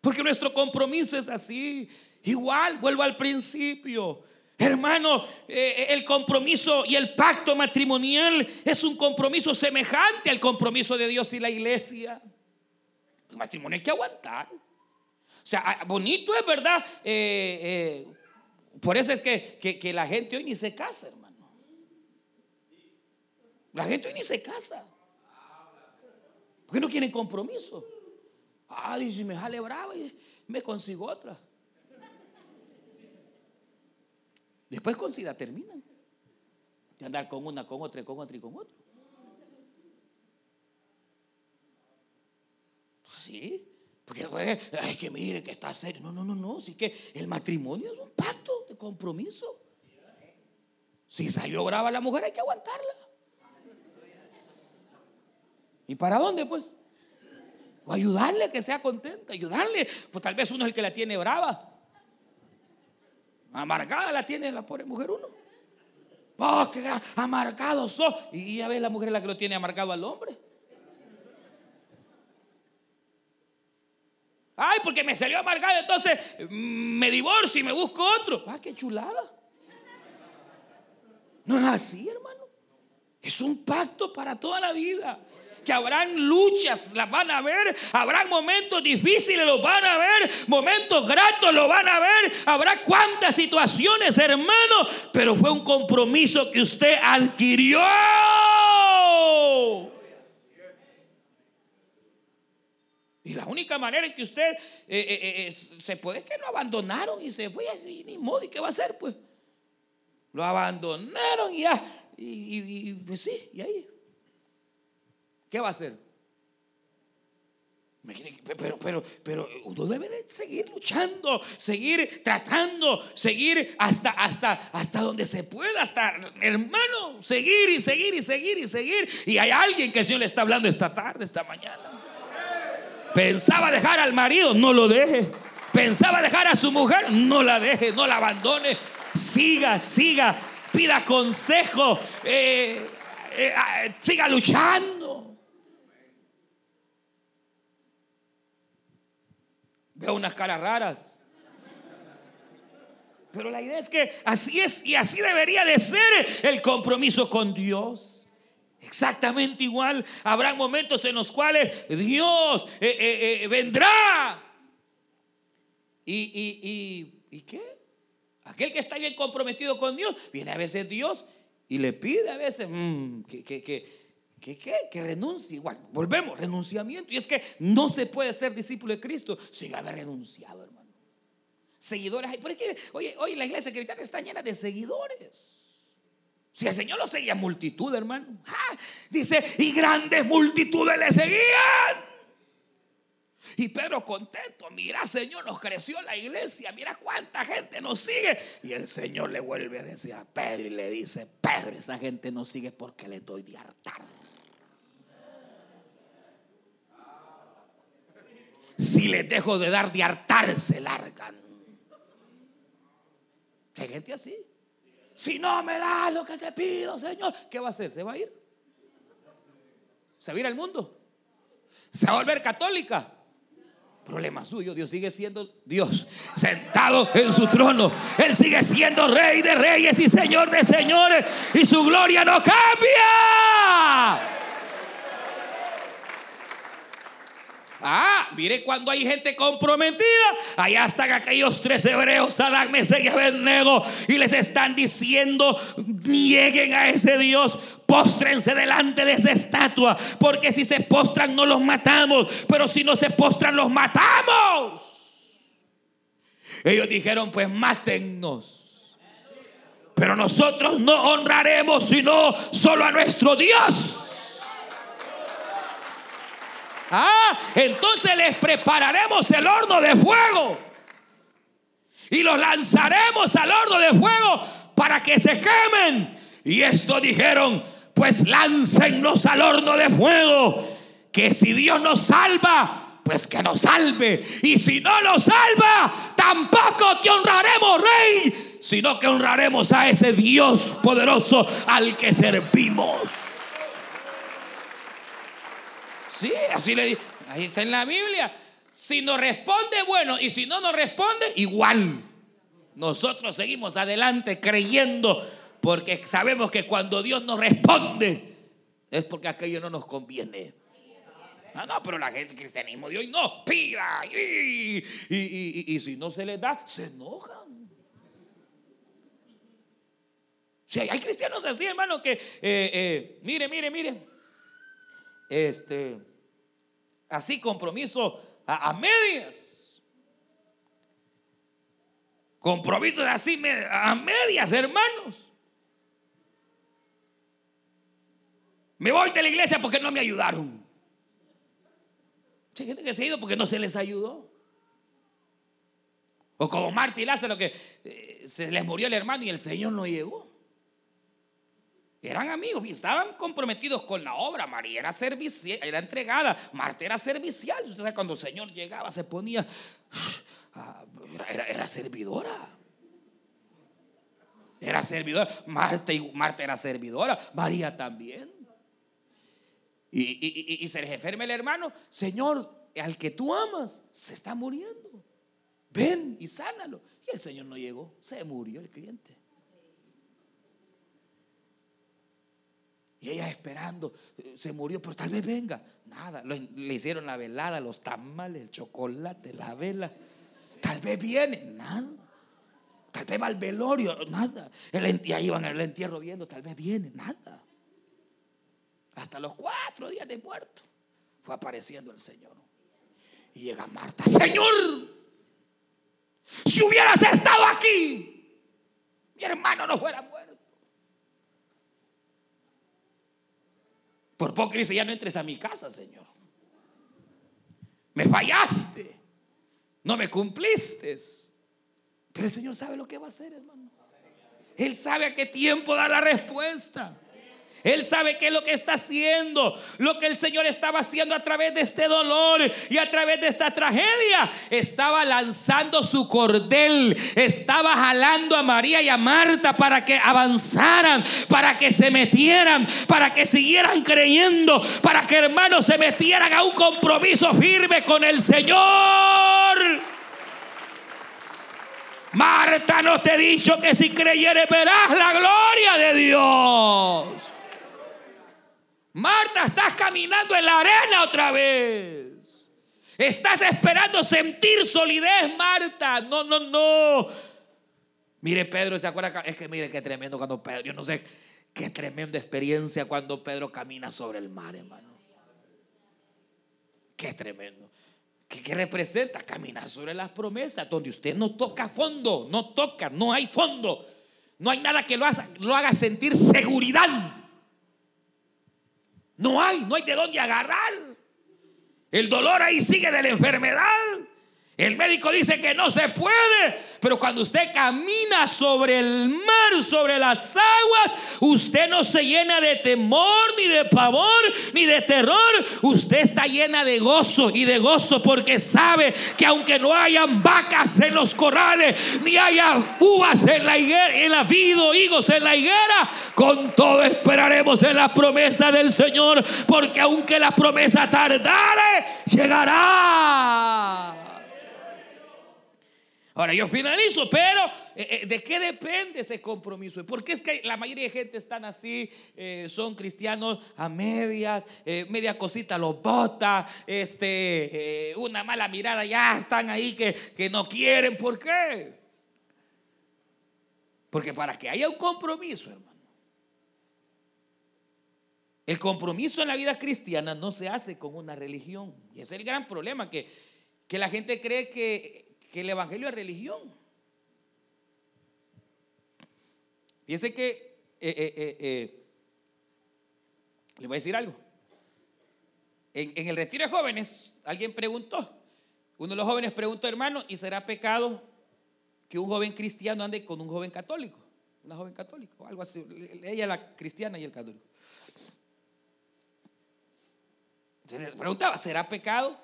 Porque nuestro compromiso es así. Igual, vuelvo al principio. Hermano, eh, el compromiso y el pacto matrimonial es un compromiso semejante al compromiso de Dios y la iglesia. El matrimonio hay que aguantar. O sea, ah, bonito es verdad. Eh, eh, por eso es que, que, la gente hoy ni se casa, hermano. La gente hoy ni se casa. Porque no quieren compromiso. Ah, dice, me jale brava y me consigo otra. Después con SIDA terminan. De andar con una, con otra, con otra y con otra. Sí, porque ay, que mire que está serio. No, no, no, no. Sí que el matrimonio es un pacto de compromiso. Si salió brava la mujer, hay que aguantarla. ¿Y para dónde, pues? O ayudarle a que sea contenta, ayudarle. Pues tal vez uno es el que la tiene brava. Amargada la tiene la pobre mujer uno. Oh, que amargado sos. Y ya ves la mujer la que lo tiene amargado al hombre. Ay, porque me salió amargado, entonces mm, me divorcio y me busco otro. Ah, qué chulada. No es así, hermano. Es un pacto para toda la vida. Que habrán luchas, las van a ver. Habrán momentos difíciles, los van a ver. Momentos gratos, los van a ver. Habrá cuantas situaciones, hermano. Pero fue un compromiso que usted adquirió. Y la única manera en que usted eh, eh, eh, se puede es que lo abandonaron y se fue ni modo. ¿Y qué va a hacer? Pues lo abandonaron y ya. Y, pues sí, y ahí. ¿Qué va a hacer? Pero, pero, pero uno debe de seguir luchando, seguir tratando, seguir hasta, hasta, hasta donde se pueda, hasta hermano, seguir y seguir y seguir y seguir. Y hay alguien que el Señor le está hablando esta tarde, esta mañana. Pensaba dejar al marido, no lo deje. Pensaba dejar a su mujer, no la deje, no la abandone. Siga, siga, pida consejo, eh, eh, ah, siga luchando. Veo unas caras raras. Pero la idea es que así es y así debería de ser el compromiso con Dios. Exactamente igual. Habrá momentos en los cuales Dios eh, vendrá. ¿Y, y, y, y qué? Aquel que está bien comprometido con Dios, viene a veces Dios y le pide a veces mm, que, que, que, que, renuncie. Igual, volvemos, renunciamiento. Y es que no se puede ser discípulo de Cristo sin haber renunciado, hermano. Seguidores. Oye, hoy la iglesia cristiana está llena de seguidores. Si el Señor lo seguía multitud, hermano. dice, y grandes multitudes le seguían. Y Pedro contento, mira Señor, nos creció la iglesia, mira cuánta gente nos sigue. Y el Señor le vuelve a decir a Pedro y le dice, Pedro, esa gente nos sigue porque le doy de hartar. Si les dejo de dar de hartar, se largan. Hay gente así. Si no me da lo que te pido, Señor, ¿qué va a hacer? ¿Se va a ir? ¿Se va a ir al mundo? ¿Se va a volver católica? Problema suyo, Dios sigue siendo Dios, sentado en su trono. Él sigue siendo rey de reyes y señor de señores y su gloria no cambia. Ah, mire cuando hay gente comprometida. Allá están aquellos tres hebreos, Adán, Mesec y Abednego, y les están diciendo: nieguen a ese Dios, póstrense delante de esa estatua, porque si se postran no los matamos, pero si no se postran los matamos. Ellos dijeron: pues mátennos. Pero nosotros no honraremos sino solo a nuestro Dios. Ah, entonces les prepararemos el horno de fuego. Y los lanzaremos al horno de fuego para que se quemen. Y esto dijeron, pues láncennos al horno de fuego. Que si Dios nos salva, pues que nos salve. Y si no nos salva, tampoco te honraremos, rey, sino que honraremos a ese Dios poderoso al que servimos. Sí, así le. Ahí está en la Biblia. Si nos responde, bueno, y si no nos responde, igual. Nosotros seguimos adelante creyendo porque sabemos que cuando Dios nos responde es porque aquello no nos conviene. Ah, no, pero la gente, cristianismo de hoy no, pida. Y, y, si no se les da, se enojan. Si hay cristianos así, hermano, que, eh, eh, mire, mire, mire, este, así compromiso a, medias. Compromiso así a medias, hermanos. Me voy de la iglesia porque no me ayudaron. Hay gente que se ha ido porque no se les ayudó. O como Marta y Lázaro que eh, se les murió el hermano y el Señor no llegó. Eran amigos y estaban comprometidos con la obra. María era servicial, era entregada. Marta era servicial. Usted sabe, cuando el Señor llegaba, se ponía. Ah, era, servidora. Era servidora. Marta, y, Marta era servidora. María también. Y, se les enferma el hermano. Señor, al que tú amas, se está muriendo. Ven y sánalo. Y el Señor no llegó. Se murió el cliente. Y ella esperando, se murió, pero tal vez venga. Nada, le hicieron la velada, los tamales, el chocolate, la vela. Tal vez viene, nada. Tal vez va al velorio, nada. y ahí van el entierro viendo, tal vez viene, nada. Hasta los cuatro días de muerto fue apareciendo el Señor. Y llega Marta, Señor, si hubieras estado aquí, mi hermano no fuera muerto. Por poco dice, ya no entres a mi casa, Señor. Me fallaste. No me cumpliste. Pero el Señor sabe lo que va a hacer, hermano. Él sabe a qué tiempo da la respuesta. Él sabe qué es lo que está haciendo, lo que el Señor estaba haciendo a través de este dolor y a través de esta tragedia. Estaba lanzando su cordel, estaba jalando a María y a Marta para que avanzaran, para que se metieran, para que siguieran creyendo, para que hermanos se metieran a un compromiso firme con el Señor. Marta, no te he dicho que si creyeres verás la gloria de Dios. Marta, estás caminando en la arena otra vez. Estás esperando sentir solidez, Marta. No, no, no. Mire, Pedro, ¿se acuerda? Es que mire qué tremendo cuando Pedro, yo no sé, qué tremenda experiencia cuando Pedro camina sobre el mar, hermano. Qué tremendo. ¿Qué, representa? Caminar sobre las promesas, donde usted no toca fondo, no toca, no hay fondo. No hay nada que lo lo haga sentir seguridad. No hay, no hay de dónde agarrar. El dolor ahí sigue de la enfermedad. El médico dice que no se puede, pero cuando usted camina sobre el mar, sobre las aguas, usted no se llena de temor, ni de pavor, ni de terror. Usted está llena de gozo y de gozo porque sabe que aunque no hayan vacas en los corrales, ni haya uvas en la higuera, en la vida, higos en la higuera, con todo esperaremos en la promesa del Señor, porque aunque la promesa tardare, llegará. Ahora yo finalizo, pero eh, eh, ¿de qué depende ese compromiso? Porque es que la mayoría de gente están así, eh, son cristianos a medias, media cosita los bota, este, una mala mirada, ya están ahí que, que no quieren. ¿Por qué? Porque para que haya un compromiso, hermano, el compromiso en la vida cristiana no se hace con una religión. Y es el gran problema, que, que la gente cree que que el Evangelio es religión. Fíjense que, eh, eh, eh, le voy a decir algo. En, el retiro de jóvenes, alguien preguntó, uno de los jóvenes preguntó, hermano, ¿y será pecado que un joven cristiano ande con un joven católico? Una joven católica, o algo así. Ella la cristiana y el católico. Entonces preguntaba, ¿será pecado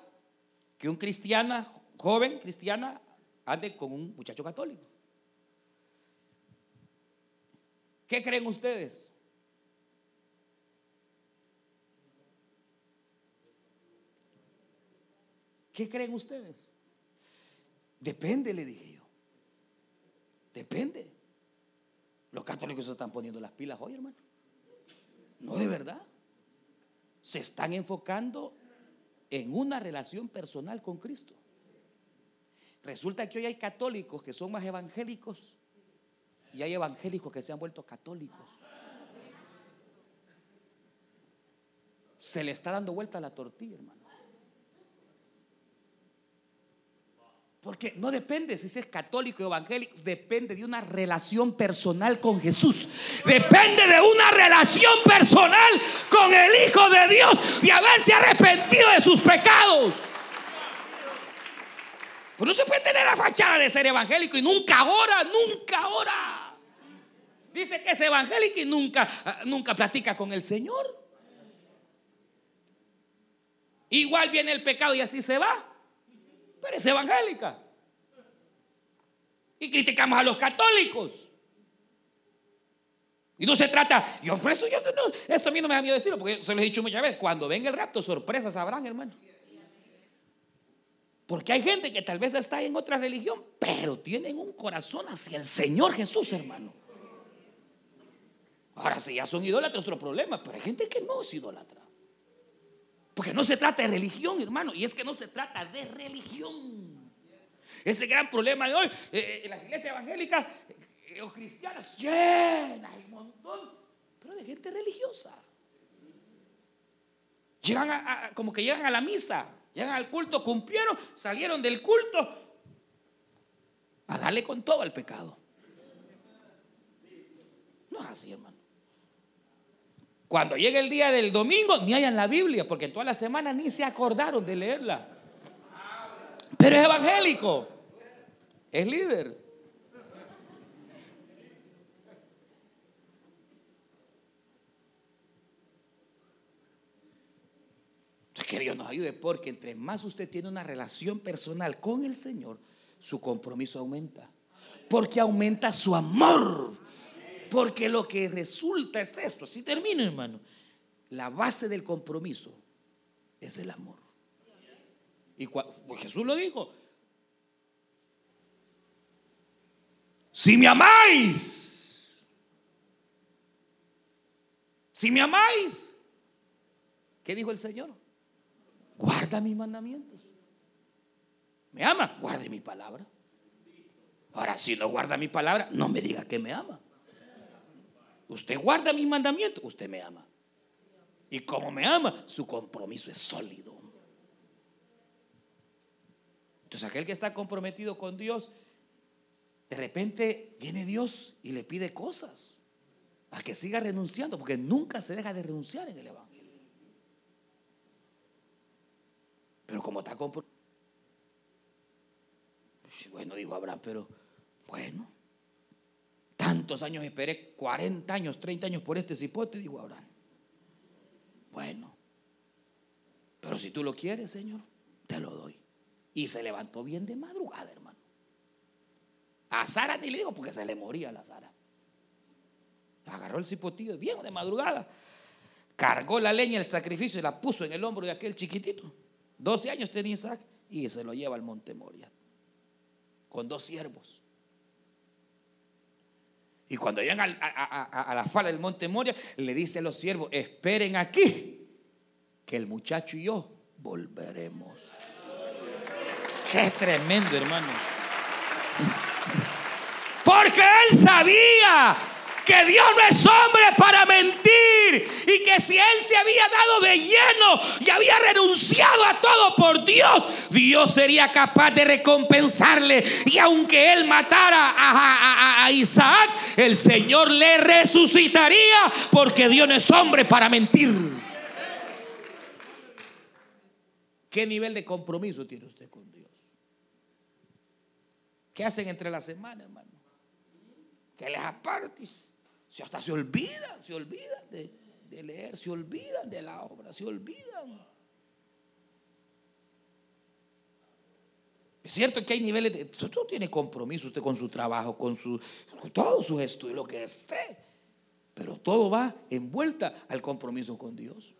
que un cristiana joven cristiana ande con un muchacho católico. ¿Qué creen ustedes? ¿Qué creen ustedes? Depende, le dije yo. Depende. Los católicos se están poniendo las pilas hoy, hermano. No de verdad. Se están enfocando en una relación personal con Cristo. Resulta que hoy hay católicos que son más evangélicos y hay evangélicos que se han vuelto católicos. Se le está dando vuelta la tortilla, hermano. Porque no depende si es católico o evangélico, depende de una relación personal con Jesús. Depende de una relación personal con el Hijo de Dios y haberse arrepentido de sus pecados. Pues no se puede tener la fachada de ser evangélico y nunca ora, nunca ora. Dice que es evangélico y nunca, nunca platica con el Señor. Igual viene el pecado y así se va. Pero es evangélica. Y criticamos a los católicos. Y no se trata, yo por eso yo esto a mí no me da miedo decirlo, porque se lo he dicho muchas veces, cuando venga el rapto, sorpresas habrán, hermano. Porque hay gente que tal vez está en otra religión, pero tienen un corazón hacia el Señor Jesús, hermano. Ahora sí, ya son idólatras, otro problema, pero hay gente que no es idólatra. Porque no se trata de religión, hermano, y es que no se trata de religión. Ese gran problema de hoy, eh, en las iglesias evangélicas eh, o cristianas, llenas, hay un montón, pero de gente religiosa. Llegan a, como que llegan a la misa, llegan al culto, cumplieron, salieron del culto a darle con todo al pecado. No es así, hermano. Cuando llegue el día del domingo, ni hayan la Biblia, porque toda la semana ni se acordaron de leerla. Pero es evangélico, es líder. Que Dios nos ayude porque entre más usted tiene una relación personal con el Señor, su compromiso aumenta. Porque aumenta su amor. Porque lo que resulta es esto. Si termino, hermano, la base del compromiso es el amor. Y pues Jesús lo dijo. Si me amáis, si me amáis, ¿qué dijo el Señor? Guarda mis mandamientos. ¿Me ama? Guarde mi palabra. Ahora, si no guarda mi palabra, no me diga que me ama. Usted guarda mis mandamientos, usted me ama. Y como me ama, su compromiso es sólido. Entonces aquel que está comprometido con Dios, de repente viene Dios y le pide cosas a que siga renunciando, porque nunca se deja de renunciar en el Evangelio. Pero como está comprometido. Bueno, dijo Abraham, pero bueno, tantos años esperé, 40 años, 30 años por este cipote, dijo Abraham. Bueno, pero si tú lo quieres, Señor, te lo doy. Y se levantó bien de madrugada, hermano. A Sara ni le digo porque se le moría la Sara. Agarró el cipotillo bien de madrugada. Cargó la leña, el sacrificio y la puso en el hombro de aquel chiquitito. 12 años tenía Isaac y se lo lleva al monte Moria con dos siervos. Y cuando llegan a, la falda del monte Moria, le dice a los siervos, esperen aquí, que el muchacho y yo volveremos. Qué tremendo, hermano. Porque él sabía que Dios no es hombre para mentir y que si él se había dado de lleno y había renunciado a todo por Dios, Dios sería capaz de recompensarle. Y aunque él matara a, Isaac, el Señor le resucitaría porque Dios no es hombre para mentir. ¿Qué nivel de compromiso tiene usted con Dios? ¿Qué hacen entre la semana, hermano? Que les apartes hasta se olvidan, se olvidan de, leer, se olvidan de la obra, se olvidan. Es cierto que hay niveles de. Usted tiene compromiso usted con su trabajo, con, su, con todos sus estudios, lo que esté. Pero todo va envuelta al compromiso con Dios.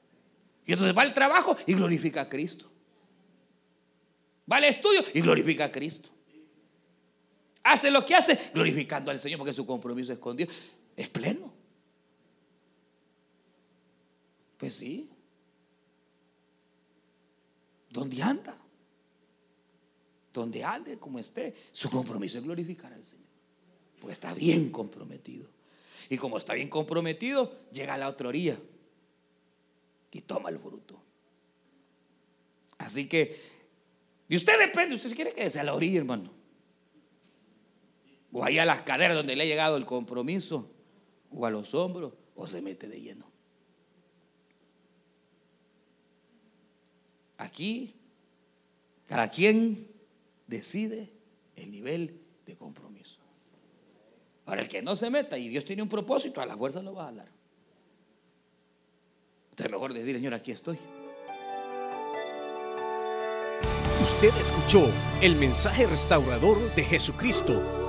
Y entonces va al trabajo y glorifica a Cristo. Va al estudio y glorifica a Cristo. Hace lo que hace glorificando al Señor porque su compromiso es con Dios es pleno. Pues sí. ¿Dónde anda? Donde ande, como esté, su compromiso es glorificar al Señor. Pues está bien comprometido. Y como está bien comprometido, llega a la otra orilla y toma el fruto. Así que, y usted depende, usted quiere que sea a la orilla, hermano. O ahí a las caderas donde le ha llegado el compromiso o a los hombros o se mete de lleno. Aquí, cada quien decide el nivel de compromiso. Ahora, el que no se meta y Dios tiene un propósito, a la fuerza lo va a hablar. Entonces, mejor decir, Señor, aquí estoy. Usted escuchó el mensaje restaurador de Jesucristo